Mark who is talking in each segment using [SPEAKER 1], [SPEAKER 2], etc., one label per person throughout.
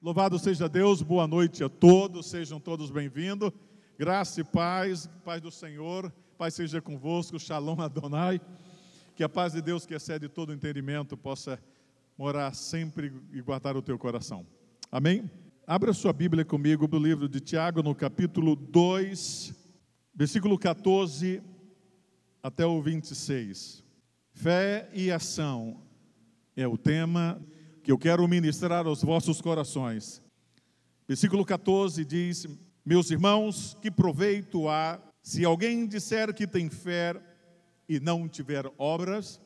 [SPEAKER 1] Louvado seja Deus, boa noite a todos, sejam todos bem-vindos. Graça e paz, paz do Senhor, paz seja convosco, Shalom Adonai. Que a paz de Deus, que excede todo entendimento, possa morar sempre e guardar o teu coração. Amém? Abra sua Bíblia comigo no livro de Tiago, no capítulo 2, versículo 14 até o 26. Fé e ação é o tema que eu quero ministrar aos vossos corações. Versículo 14 diz: Meus irmãos, que proveito há se alguém disser que tem fé e não tiver obras?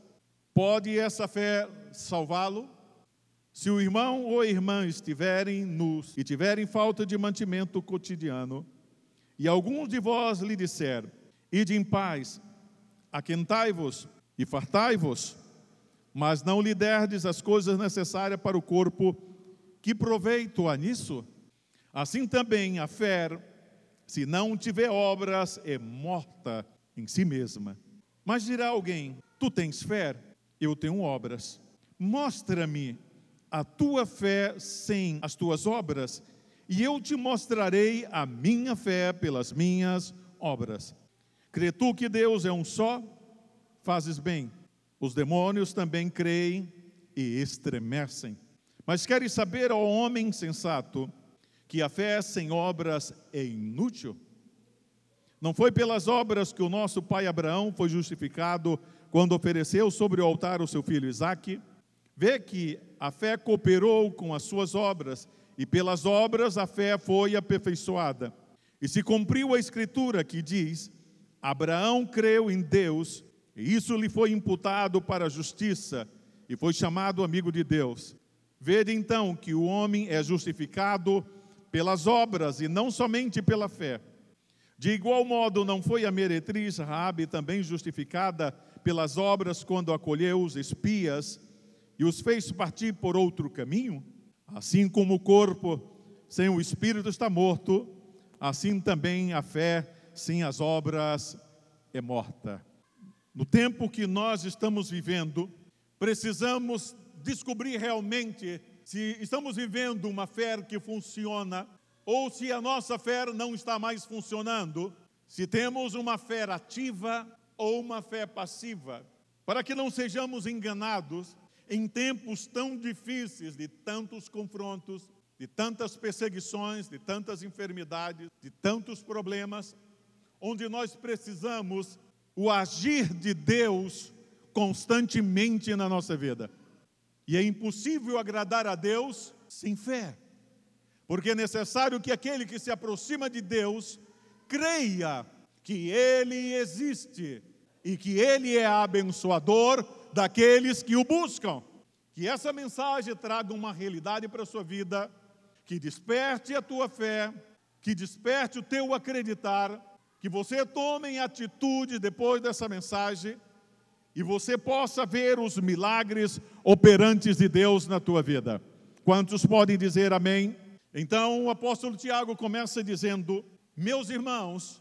[SPEAKER 1] Pode essa fé salvá-lo? Se o irmão ou irmã estiverem nus e tiverem falta de mantimento cotidiano, e alguns de vós lhe disser: Ide em paz, aquentai-vos e fartai-vos, mas não lhe derdes as coisas necessárias para o corpo, que proveito há nisso? Assim também a fé, se não tiver obras, é morta em si mesma. Mas dirá alguém: Tu tens fé, eu tenho obras. Mostra-me a tua fé sem as tuas obras, e eu te mostrarei a minha fé pelas minhas obras. Crê tu que Deus é um só? Fazes bem. Os demônios também creem e estremecem. Mas queres saber, ó homem sensato, que a fé sem obras é inútil? Não foi pelas obras que o nosso pai Abraão foi justificado quando ofereceu sobre o altar o seu filho Isaque? Vê que a fé cooperou com as suas obras, e pelas obras a fé foi aperfeiçoada. E se cumpriu a escritura que diz: Abraão creu em Deus e isso lhe foi imputado para a justiça e foi chamado amigo de Deus. Vede então que o homem é justificado pelas obras e não somente pela fé. De igual modo, não foi a meretriz Rabi também justificada pelas obras quando acolheu os espias e os fez partir por outro caminho? Assim como o corpo sem o espírito está morto, assim também a fé sem as obras é morta. No tempo que nós estamos vivendo, precisamos descobrir realmente se estamos vivendo uma fé que funciona ou se a nossa fé não está mais funcionando, se temos uma fé ativa ou uma fé passiva, para que não sejamos enganados em tempos tão difíceis, de tantos confrontos, de tantas perseguições, de tantas enfermidades, de tantos problemas, onde nós precisamos o agir de Deus constantemente na nossa vida. E é impossível agradar a Deus sem fé, porque é necessário que aquele que se aproxima de Deus creia que Ele existe e que Ele é abençoador daqueles que o buscam. Que essa mensagem traga uma realidade para a sua vida, que desperte a tua fé, que desperte o teu acreditar que você tome atitude depois dessa mensagem e você possa ver os milagres operantes de Deus na tua vida. Quantos podem dizer amém? Então o apóstolo Tiago começa dizendo: Meus irmãos,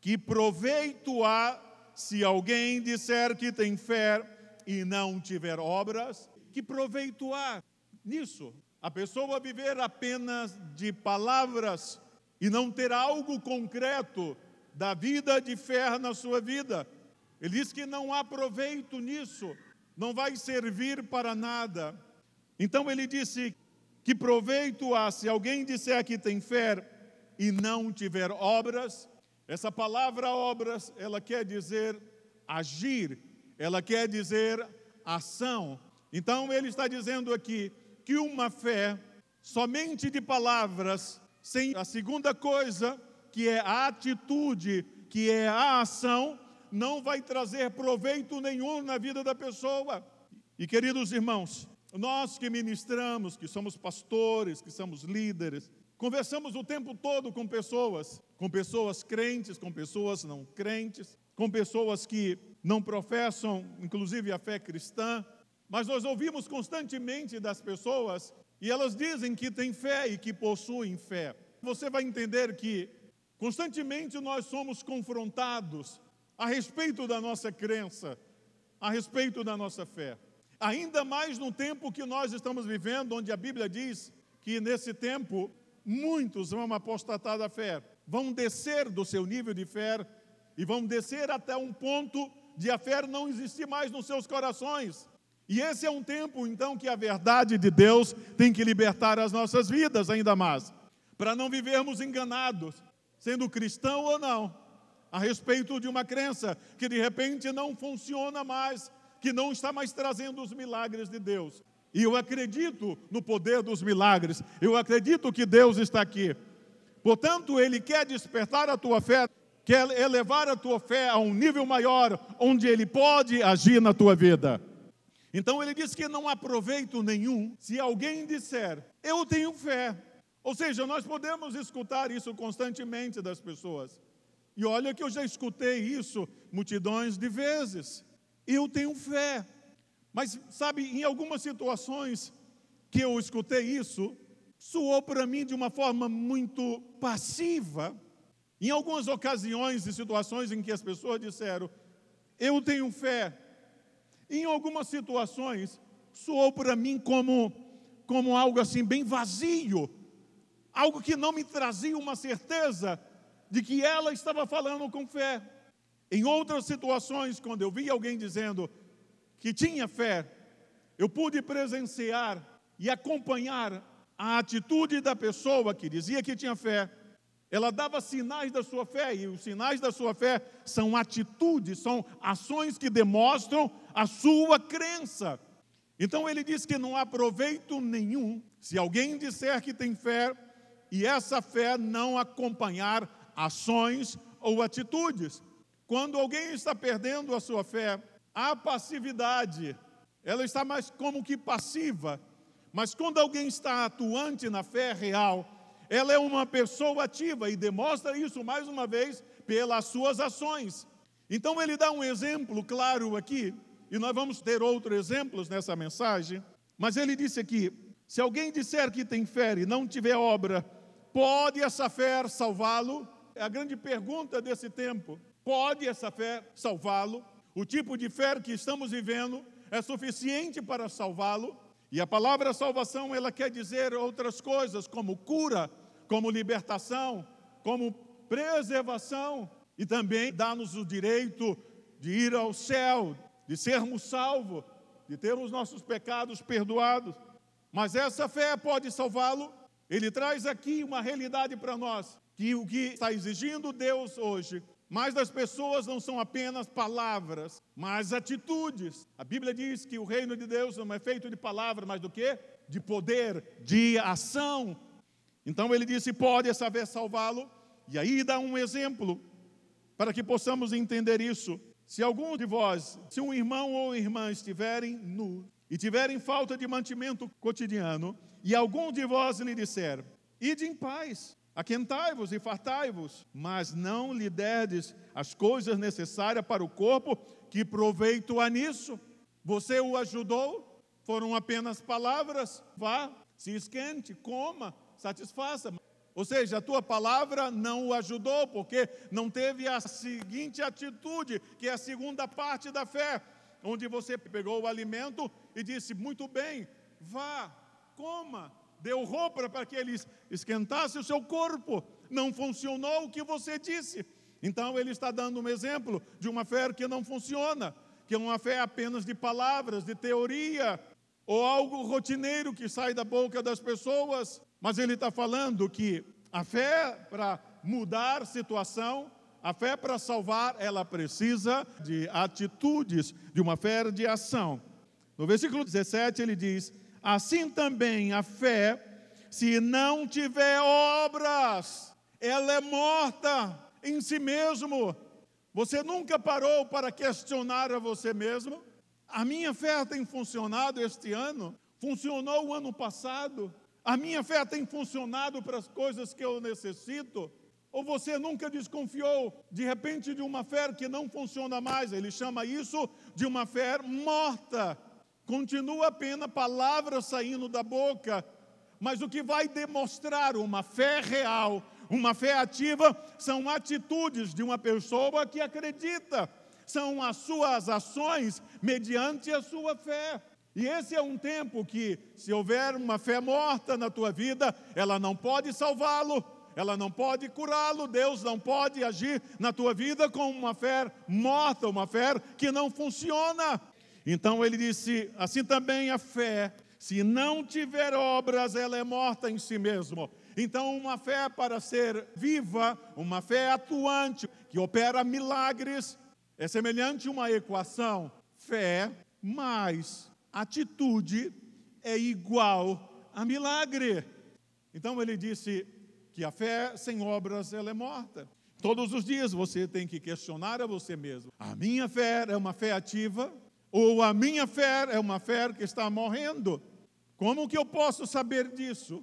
[SPEAKER 1] que proveito há se alguém disser que tem fé e não tiver obras? Que proveito há nisso? A pessoa viver apenas de palavras e não ter algo concreto da vida de fé na sua vida. Ele diz que não há proveito nisso, não vai servir para nada. Então ele disse que proveito há se alguém disser que tem fé e não tiver obras. Essa palavra obras, ela quer dizer agir, ela quer dizer ação. Então ele está dizendo aqui que uma fé somente de palavras, sem a segunda coisa, que é a atitude, que é a ação, não vai trazer proveito nenhum na vida da pessoa. E queridos irmãos, nós que ministramos, que somos pastores, que somos líderes, conversamos o tempo todo com pessoas, com pessoas crentes, com pessoas não crentes, com pessoas que não professam, inclusive, a fé cristã, mas nós ouvimos constantemente das pessoas e elas dizem que têm fé e que possuem fé. Você vai entender que Constantemente nós somos confrontados a respeito da nossa crença, a respeito da nossa fé. Ainda mais no tempo que nós estamos vivendo, onde a Bíblia diz que nesse tempo muitos vão apostatar da fé, vão descer do seu nível de fé e vão descer até um ponto de a fé não existir mais nos seus corações. E esse é um tempo, então, que a verdade de Deus tem que libertar as nossas vidas ainda mais, para não vivermos enganados, sendo cristão ou não, a respeito de uma crença que de repente não funciona mais, que não está mais trazendo os milagres de Deus. E eu acredito no poder dos milagres, eu acredito que Deus está aqui. Portanto, Ele quer despertar a tua fé, quer elevar a tua fé a um nível maior, onde Ele pode agir na tua vida. Então ele diz que não há proveito nenhum se alguém disser, eu tenho fé. Ou seja, nós podemos escutar isso constantemente das pessoas. E olha que eu já escutei isso multidões de vezes. Eu tenho fé. Mas, sabe, em algumas situações que eu escutei isso, soou para mim de uma forma muito passiva. Em algumas ocasiões e situações em que as pessoas disseram, eu tenho fé, em algumas situações, soou para mim como, como algo assim bem vazio, algo que não me trazia uma certeza de que ela estava falando com fé. Em outras situações, quando eu vi alguém dizendo que tinha fé, eu pude presenciar e acompanhar a atitude da pessoa que dizia que tinha fé ela dava sinais da sua fé, e os sinais da sua fé são atitudes, são ações que demonstram a sua crença. Então ele diz que não há proveito nenhum se alguém disser que tem fé e essa fé não acompanhar ações ou atitudes. Quando alguém está perdendo a sua fé, a passividade, ela está mais como que passiva. Mas quando alguém está atuante na fé real, ela é uma pessoa ativa e demonstra isso mais uma vez pelas suas ações. Então ele dá um exemplo claro aqui, e nós vamos ter outros exemplos nessa mensagem, mas ele disse aqui: se alguém disser que tem fé e não tiver obra, pode essa fé salvá-lo? É a grande pergunta desse tempo. Pode essa fé salvá-lo? O tipo de fé que estamos vivendo é suficiente para salvá-lo? E a palavra salvação, ela quer dizer outras coisas, como cura, como libertação, como preservação e também dá-nos o direito de ir ao céu, de sermos salvos, de ter os nossos pecados perdoados. Mas essa fé pode salvá-lo. Ele traz aqui uma realidade para nós, que o que está exigindo Deus hoje mais das pessoas não são apenas palavras, mas atitudes. A Bíblia diz que o reino de Deus não é feito de palavras, mas do que? De poder, de ação. Então ele disse: pode saber salvá-lo. E aí dá um exemplo para que possamos entender isso. Se algum de vós, se um irmão ou irmã estiverem nu e tiverem falta de mantimento cotidiano, e algum de vós lhe disser: Ide em paz, aquentai-vos e fartai-vos, mas não lhe derdes as coisas necessárias para o corpo, que proveito há nisso? Você o ajudou? Foram apenas palavras? Vá, se esquente, coma, satisfaça. Ou seja, a tua palavra não o ajudou, porque não teve a seguinte atitude, que é a segunda parte da fé, onde você pegou o alimento e disse: Muito bem, vá, coma, deu roupa para que ele esquentasse o seu corpo. Não funcionou o que você disse. Então ele está dando um exemplo de uma fé que não funciona, que é uma fé apenas de palavras, de teoria, ou algo rotineiro que sai da boca das pessoas. Mas ele está falando que a fé para mudar situação, a fé para salvar, ela precisa de atitudes, de uma fé de ação. No versículo 17 ele diz: Assim também a fé, se não tiver obras, ela é morta em si mesmo. Você nunca parou para questionar a você mesmo? A minha fé tem funcionado este ano? Funcionou o ano passado? A minha fé tem funcionado para as coisas que eu necessito? Ou você nunca desconfiou, de repente, de uma fé que não funciona mais? Ele chama isso de uma fé morta. Continua apenas palavras saindo da boca, mas o que vai demonstrar uma fé real, uma fé ativa, são atitudes de uma pessoa que acredita, são as suas ações mediante a sua fé. E esse é um tempo que, se houver uma fé morta na tua vida, ela não pode salvá-lo, ela não pode curá-lo, Deus não pode agir na tua vida com uma fé morta, uma fé que não funciona. Então ele disse: assim também a fé, se não tiver obras, ela é morta em si mesmo. Então, uma fé para ser viva, uma fé atuante, que opera milagres, é semelhante a uma equação: fé mais atitude é igual a milagre. Então ele disse que a fé sem obras ela é morta. Todos os dias você tem que questionar a você mesmo: a minha fé é uma fé ativa ou a minha fé é uma fé que está morrendo? Como que eu posso saber disso?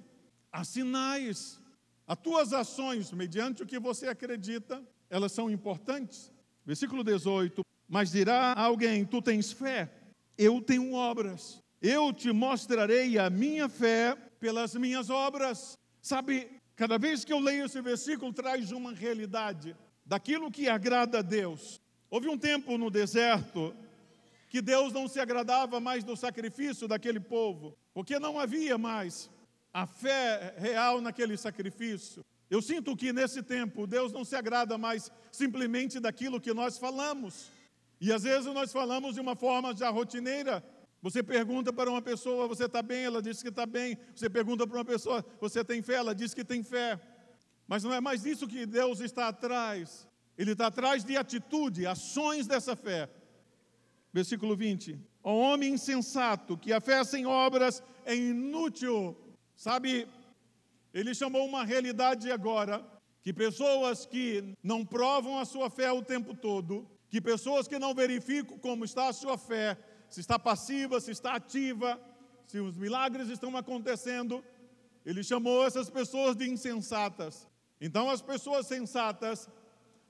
[SPEAKER 1] Há sinais. As tuas ações, mediante o que você acredita, elas são importantes. Versículo 18: Mas dirá alguém: Tu tens fé, eu tenho obras. Eu te mostrarei a minha fé pelas minhas obras. Sabe, cada vez que eu leio esse versículo, traz uma realidade daquilo que agrada a Deus. Houve um tempo no deserto que Deus não se agradava mais do sacrifício daquele povo, porque não havia mais a fé real naquele sacrifício. Eu sinto que nesse tempo Deus não se agrada mais simplesmente daquilo que nós falamos. E às vezes nós falamos de uma forma já rotineira. Você pergunta para uma pessoa, você está bem? Ela diz que está bem. Você pergunta para uma pessoa, você tem fé? Ela diz que tem fé. Mas não é mais isso que Deus está atrás. Ele está atrás de atitude, ações dessa fé. Versículo 20: O homem insensato, que a fé sem obras é inútil. Sabe, ele chamou uma realidade agora, que pessoas que não provam a sua fé o tempo todo, que pessoas que não verificam como está a sua fé, se está passiva, se está ativa, se os milagres estão acontecendo, ele chamou essas pessoas de insensatas. Então, as pessoas sensatas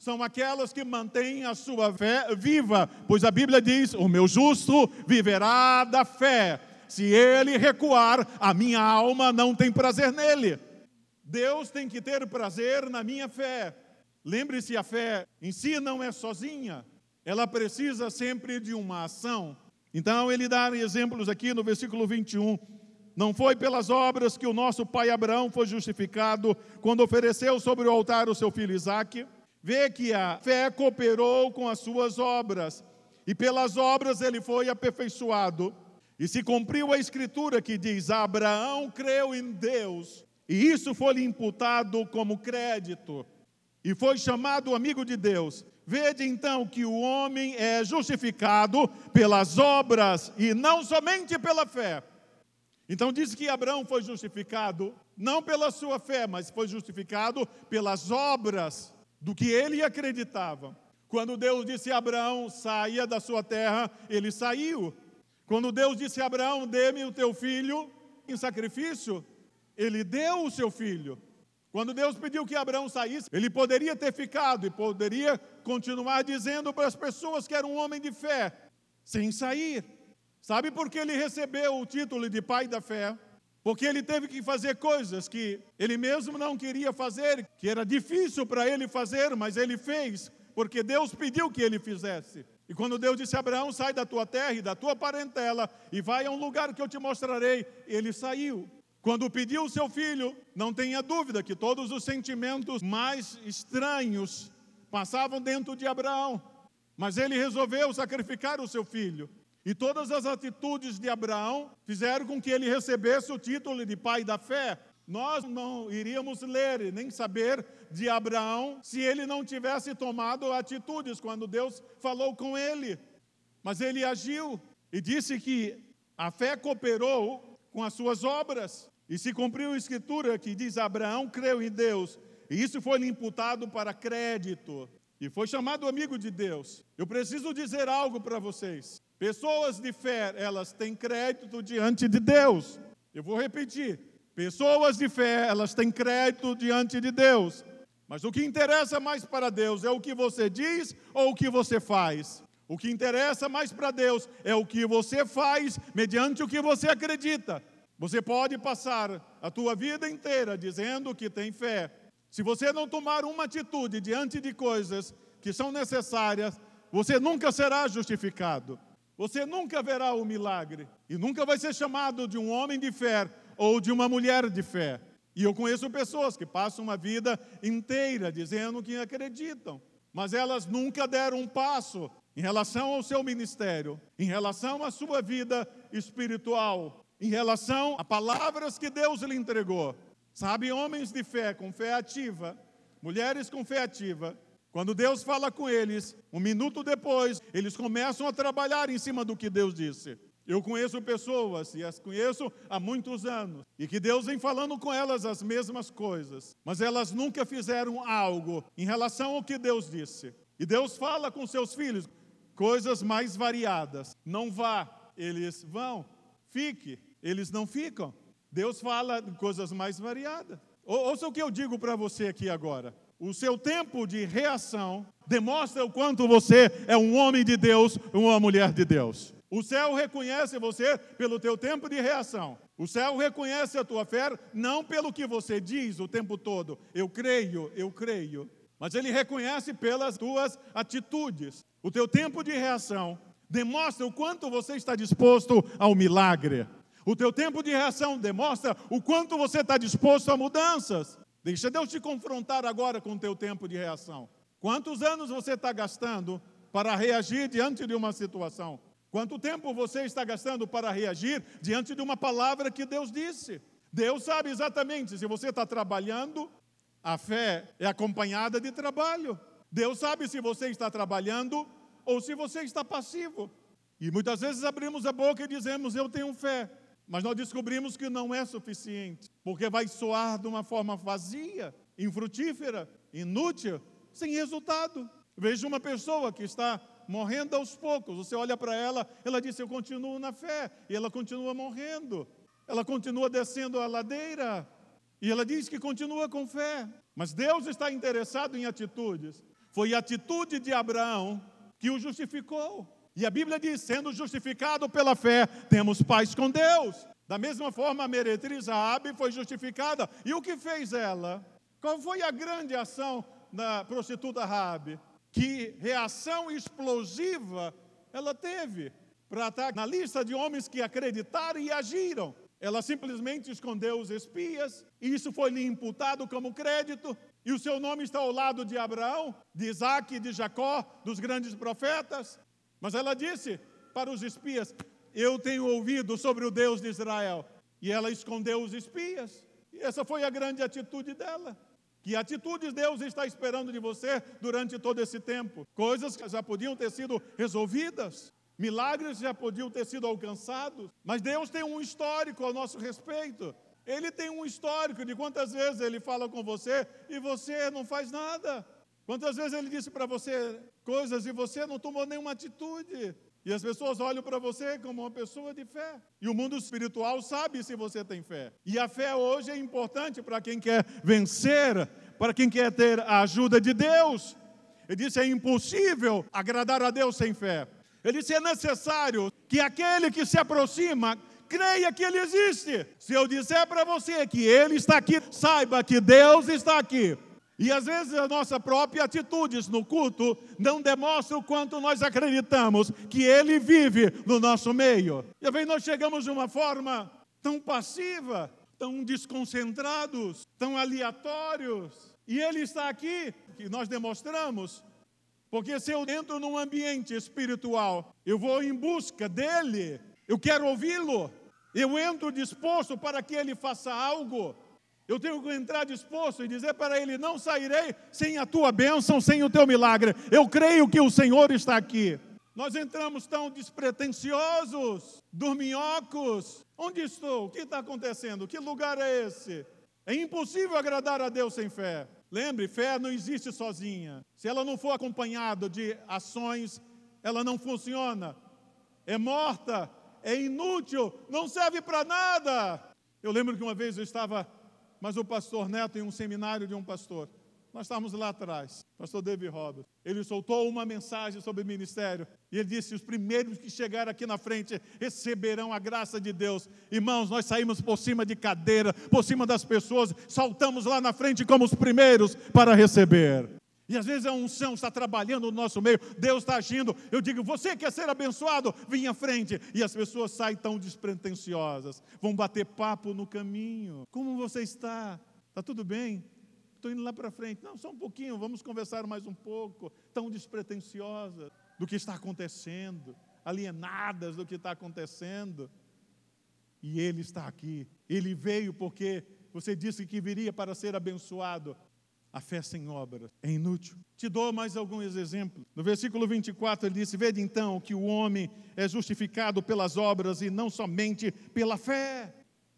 [SPEAKER 1] são aquelas que mantêm a sua fé viva, pois a Bíblia diz: O meu justo viverá da fé. Se ele recuar, a minha alma não tem prazer nele. Deus tem que ter prazer na minha fé. Lembre-se, a fé em si não é sozinha, ela precisa sempre de uma ação. Então ele dá exemplos aqui no versículo 21. Não foi pelas obras que o nosso pai Abraão foi justificado quando ofereceu sobre o altar o seu filho Isaque. Vê que a fé cooperou com as suas obras, e pelas obras ele foi aperfeiçoado e se cumpriu a escritura que diz: Abraão creu em Deus, e isso foi-lhe imputado como crédito, e foi chamado amigo de Deus. Vede então que o homem é justificado pelas obras e não somente pela fé. Então diz que Abraão foi justificado não pela sua fé, mas foi justificado pelas obras do que ele acreditava. Quando Deus disse a Abraão, saia da sua terra, ele saiu. Quando Deus disse a Abraão: Dê-me o teu filho em sacrifício, ele deu o seu filho. Quando Deus pediu que Abraão saísse, ele poderia ter ficado e poderia continuar dizendo para as pessoas que era um homem de fé, sem sair. Sabe por que ele recebeu o título de pai da fé? Porque ele teve que fazer coisas que ele mesmo não queria fazer, que era difícil para ele fazer, mas ele fez, porque Deus pediu que ele fizesse. E quando Deus disse a Abraão: sai da tua terra e da tua parentela e vai a um lugar que eu te mostrarei, ele saiu. Quando pediu o seu filho, não tenha dúvida que todos os sentimentos mais estranhos passavam dentro de Abraão. Mas ele resolveu sacrificar o seu filho. E todas as atitudes de Abraão fizeram com que ele recebesse o título de pai da fé. Nós não iríamos ler nem saber de Abraão se ele não tivesse tomado atitudes quando Deus falou com ele. Mas ele agiu e disse que a fé cooperou com as suas obras. E se cumpriu a escritura que diz: Abraão creu em Deus, e isso foi lhe imputado para crédito, e foi chamado amigo de Deus. Eu preciso dizer algo para vocês. Pessoas de fé, elas têm crédito diante de Deus. Eu vou repetir. Pessoas de fé, elas têm crédito diante de Deus. Mas o que interessa mais para Deus é o que você diz ou o que você faz? O que interessa mais para Deus é o que você faz mediante o que você acredita. Você pode passar a tua vida inteira dizendo que tem fé. Se você não tomar uma atitude diante de coisas que são necessárias, você nunca será justificado. Você nunca verá o milagre e nunca vai ser chamado de um homem de fé ou de uma mulher de fé. E eu conheço pessoas que passam uma vida inteira dizendo que acreditam, mas elas nunca deram um passo em relação ao seu ministério, em relação à sua vida espiritual, em relação a palavras que Deus lhe entregou. Sabe, homens de fé, com fé ativa, mulheres com fé ativa, quando Deus fala com eles, um minuto depois, eles começam a trabalhar em cima do que Deus disse. Eu conheço pessoas, e as conheço há muitos anos, e que Deus vem falando com elas as mesmas coisas, mas elas nunca fizeram algo em relação ao que Deus disse. E Deus fala com seus filhos coisas mais variadas. Não vá, eles vão. Fique, eles não ficam. Deus fala coisas mais variadas. Ouça o que eu digo para você aqui agora. O seu tempo de reação demonstra o quanto você é um homem de Deus, uma mulher de Deus. O céu reconhece você pelo teu tempo de reação. O céu reconhece a tua fé não pelo que você diz o tempo todo. Eu creio, eu creio. Mas ele reconhece pelas tuas atitudes. O teu tempo de reação demonstra o quanto você está disposto ao milagre. O teu tempo de reação demonstra o quanto você está disposto a mudanças. Deixa Deus te confrontar agora com o teu tempo de reação. Quantos anos você está gastando para reagir diante de uma situação? Quanto tempo você está gastando para reagir diante de uma palavra que Deus disse? Deus sabe exatamente se você está trabalhando, a fé é acompanhada de trabalho. Deus sabe se você está trabalhando ou se você está passivo. E muitas vezes abrimos a boca e dizemos: Eu tenho fé. Mas nós descobrimos que não é suficiente, porque vai soar de uma forma vazia, infrutífera, inútil, sem resultado. Veja uma pessoa que está morrendo aos poucos, você olha para ela, ela diz: Eu continuo na fé, e ela continua morrendo, ela continua descendo a ladeira, e ela diz que continua com fé. Mas Deus está interessado em atitudes. Foi a atitude de Abraão que o justificou. E a Bíblia diz: sendo justificado pela fé, temos paz com Deus. Da mesma forma, a meretriz Raabe foi justificada. E o que fez ela? Qual foi a grande ação da prostituta Raabe? Que reação explosiva ela teve para estar na lista de homens que acreditaram e agiram. Ela simplesmente escondeu os espias, e isso foi lhe imputado como crédito, e o seu nome está ao lado de Abraão, de Isaac, de Jacó, dos grandes profetas. Mas ela disse para os espias: Eu tenho ouvido sobre o Deus de Israel. E ela escondeu os espias. E essa foi a grande atitude dela. Que atitudes Deus está esperando de você durante todo esse tempo? Coisas que já podiam ter sido resolvidas, milagres já podiam ter sido alcançados, mas Deus tem um histórico ao nosso respeito. Ele tem um histórico de quantas vezes ele fala com você e você não faz nada. Quantas vezes ele disse para você coisas e você não tomou nenhuma atitude? E as pessoas olham para você como uma pessoa de fé. E o mundo espiritual sabe se você tem fé. E a fé hoje é importante para quem quer vencer, para quem quer ter a ajuda de Deus. Ele disse: é impossível agradar a Deus sem fé. Ele disse: é necessário que aquele que se aproxima creia que Ele existe. Se eu disser para você que Ele está aqui, saiba que Deus está aqui. E às vezes a nossa própria atitudes no culto não demonstra o quanto nós acreditamos que Ele vive no nosso meio. E vezes nós chegamos de uma forma tão passiva, tão desconcentrados, tão aleatórios. E Ele está aqui, que nós demonstramos. Porque se eu entro num ambiente espiritual, eu vou em busca dEle, eu quero ouvi-lo, eu entro disposto para que Ele faça algo. Eu tenho que entrar disposto e dizer para ele: não sairei sem a tua bênção, sem o teu milagre. Eu creio que o Senhor está aqui. Nós entramos tão despretensiosos, dorminhocos. Onde estou? O que está acontecendo? Que lugar é esse? É impossível agradar a Deus sem fé. Lembre, fé não existe sozinha. Se ela não for acompanhada de ações, ela não funciona. É morta, é inútil, não serve para nada. Eu lembro que uma vez eu estava mas o pastor Neto, em um seminário de um pastor, nós estávamos lá atrás, pastor David Roberts. Ele soltou uma mensagem sobre ministério e ele disse: Os primeiros que chegarem aqui na frente receberão a graça de Deus. Irmãos, nós saímos por cima de cadeira, por cima das pessoas, saltamos lá na frente como os primeiros para receber. E às vezes a unção está trabalhando no nosso meio, Deus está agindo. Eu digo, você quer ser abençoado? Vem à frente. E as pessoas saem tão despretensiosas, vão bater papo no caminho. Como você está? Está tudo bem? Estou indo lá para frente. Não, só um pouquinho, vamos conversar mais um pouco. Tão despretensiosas do que está acontecendo, alienadas do que está acontecendo. E Ele está aqui. Ele veio porque você disse que viria para ser abençoado. A fé sem obras é inútil. Te dou mais alguns exemplos. No versículo 24 ele disse: Vede então que o homem é justificado pelas obras e não somente pela fé.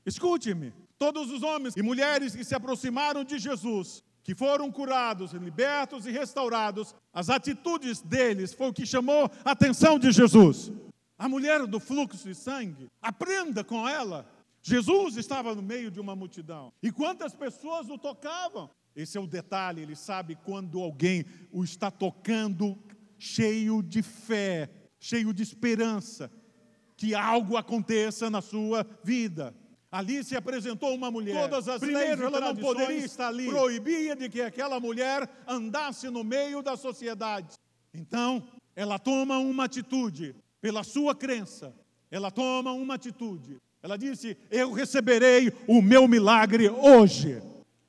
[SPEAKER 1] Escute-me: todos os homens e mulheres que se aproximaram de Jesus, que foram curados, libertos e restaurados, as atitudes deles foi o que chamou a atenção de Jesus. A mulher do fluxo de sangue, aprenda com ela. Jesus estava no meio de uma multidão. E quantas pessoas o tocavam? Esse é o detalhe, ele sabe quando alguém o está tocando cheio de fé, cheio de esperança, que algo aconteça na sua vida. Ali se apresentou uma mulher.
[SPEAKER 2] Todas as
[SPEAKER 1] Primeiro,
[SPEAKER 2] leis
[SPEAKER 1] ela não poderia
[SPEAKER 2] estar ali.
[SPEAKER 1] Proibia de que aquela mulher andasse no meio da sociedade. Então, ela toma uma atitude pela sua crença. Ela toma uma atitude. Ela disse: Eu receberei o meu milagre hoje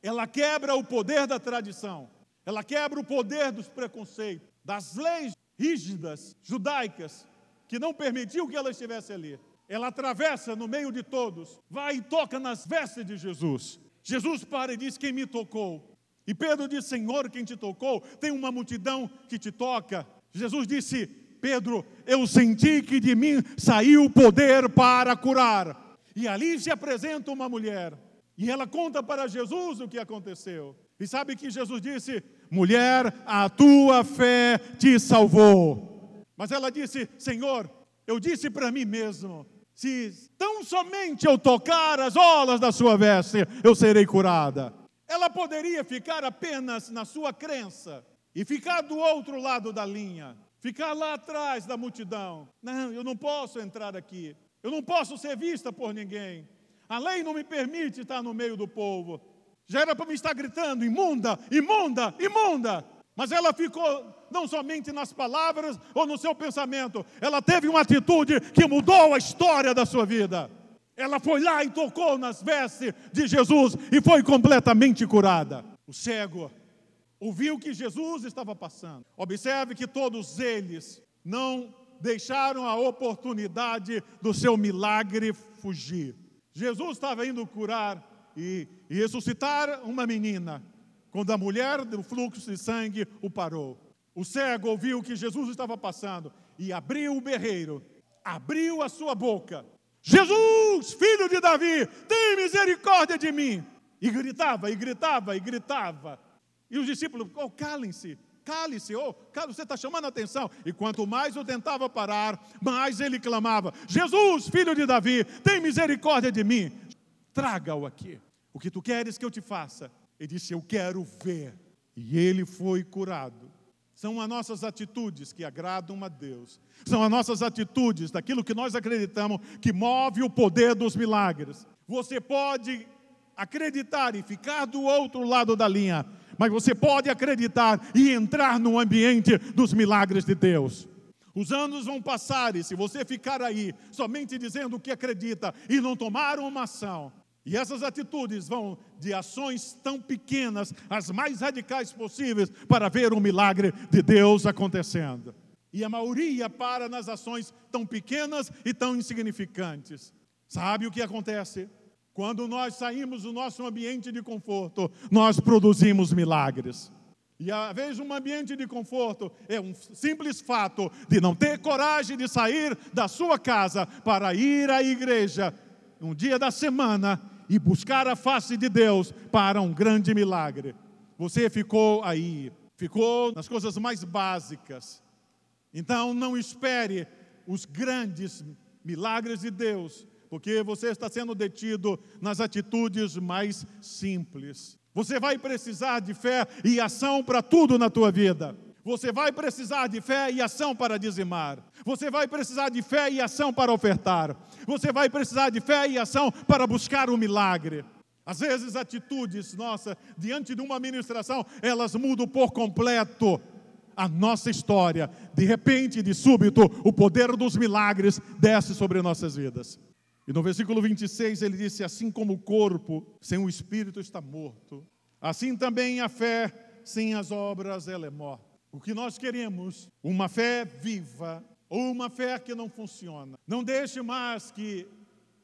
[SPEAKER 1] ela quebra o poder da tradição, ela quebra o poder dos preconceitos, das leis rígidas judaicas que não permitiam que ela estivesse ali. Ela atravessa no meio de todos, vai e toca nas vestes de Jesus. Jesus para e diz: Quem me tocou? E Pedro diz: Senhor, quem te tocou? Tem uma multidão que te toca. Jesus disse: Pedro, eu senti que de mim saiu o poder para curar. E ali se apresenta uma mulher e ela conta para Jesus o que aconteceu. E sabe que Jesus disse: Mulher, a tua fé te salvou. Mas ela disse: Senhor, eu disse para mim mesmo: se tão somente eu tocar as olas da sua veste, eu serei curada. Ela poderia ficar apenas na sua crença e ficar do outro lado da linha, ficar lá atrás da multidão. Não, eu não posso entrar aqui. Eu não posso ser vista por ninguém. A lei não me permite estar no meio do povo. Já era para me estar gritando: imunda, imunda, imunda. Mas ela ficou não somente nas palavras ou no seu pensamento, ela teve uma atitude que mudou a história da sua vida. Ela foi lá e tocou nas vestes de Jesus e foi completamente curada. O cego ouviu que Jesus estava passando. Observe que todos eles não deixaram a oportunidade do seu milagre fugir. Jesus estava indo curar e, e ressuscitar uma menina, quando a mulher do fluxo de sangue o parou. O cego ouviu que Jesus estava passando e abriu o berreiro, abriu a sua boca. Jesus, filho de Davi, tem misericórdia de mim. E gritava, e gritava, e gritava. E os discípulos, oh, calem-se, cale-se, oh, cale, você está chamando a atenção. E quanto mais eu tentava parar, mais ele clamava: Jesus, filho de Davi, tem misericórdia de mim, traga-o aqui. O que tu queres que eu te faça? Ele disse: Eu quero ver. E ele foi curado. São as nossas atitudes que agradam a Deus. São as nossas atitudes, daquilo que nós acreditamos, que move o poder dos milagres. Você pode acreditar e ficar do outro lado da linha, mas você pode acreditar e entrar no ambiente dos milagres de Deus. Os anos vão passar e se você ficar aí somente dizendo o que acredita e não tomar uma ação, e essas atitudes vão de ações tão pequenas às mais radicais possíveis para ver o milagre de Deus acontecendo. E a maioria para nas ações tão pequenas e tão insignificantes. Sabe o que acontece? Quando nós saímos do nosso ambiente de conforto, nós produzimos milagres. E às vezes um ambiente de conforto é um simples fato de não ter coragem de sair da sua casa para ir à igreja um dia da semana e buscar a face de Deus para um grande milagre. Você ficou aí, ficou nas coisas mais básicas. Então não espere os grandes milagres de Deus porque você está sendo detido nas atitudes mais simples. Você vai precisar de fé e ação para tudo na tua vida. Você vai precisar de fé e ação para dizimar. Você vai precisar de fé e ação para ofertar. Você vai precisar de fé e ação para buscar o milagre. Às vezes, atitudes nossa diante de uma ministração, elas mudam por completo a nossa história. De repente, de súbito, o poder dos milagres desce sobre nossas vidas. E no versículo 26 ele disse: Assim como o corpo sem o espírito está morto, assim também a fé sem as obras ela é morta. O que nós queremos, uma fé viva ou uma fé que não funciona. Não deixe mais que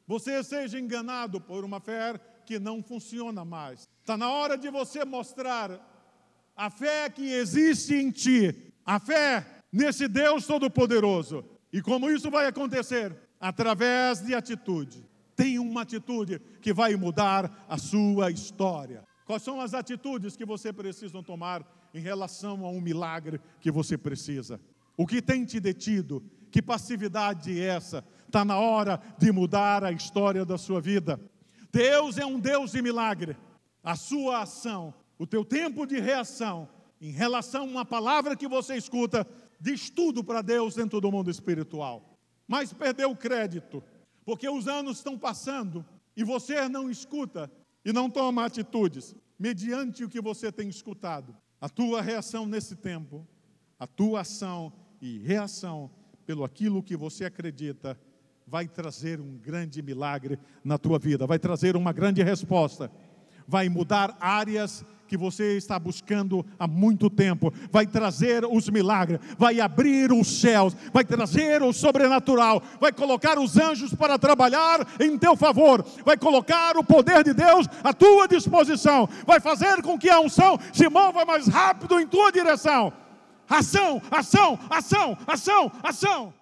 [SPEAKER 1] você seja enganado por uma fé que não funciona mais. Está na hora de você mostrar a fé que existe em ti, a fé nesse Deus Todo-Poderoso. E como isso vai acontecer? Através de atitude. Tem uma atitude que vai mudar a sua história. Quais são as atitudes que você precisa tomar em relação a um milagre que você precisa? O que tem te detido? Que passividade é essa? Está na hora de mudar a história da sua vida. Deus é um Deus de milagre. A sua ação, o teu tempo de reação em relação a uma palavra que você escuta, diz tudo para Deus dentro do mundo espiritual. Mas perdeu o crédito, porque os anos estão passando e você não escuta e não toma atitudes mediante o que você tem escutado. A tua reação nesse tempo, a tua ação e reação pelo aquilo que você acredita vai trazer um grande milagre na tua vida, vai trazer uma grande resposta, vai mudar áreas que você está buscando há muito tempo, vai trazer os milagres, vai abrir os céus, vai trazer o sobrenatural, vai colocar os anjos para trabalhar em teu favor, vai colocar o poder de Deus à tua disposição, vai fazer com que a unção se mova mais rápido em tua direção. Ação, ação, ação, ação, ação.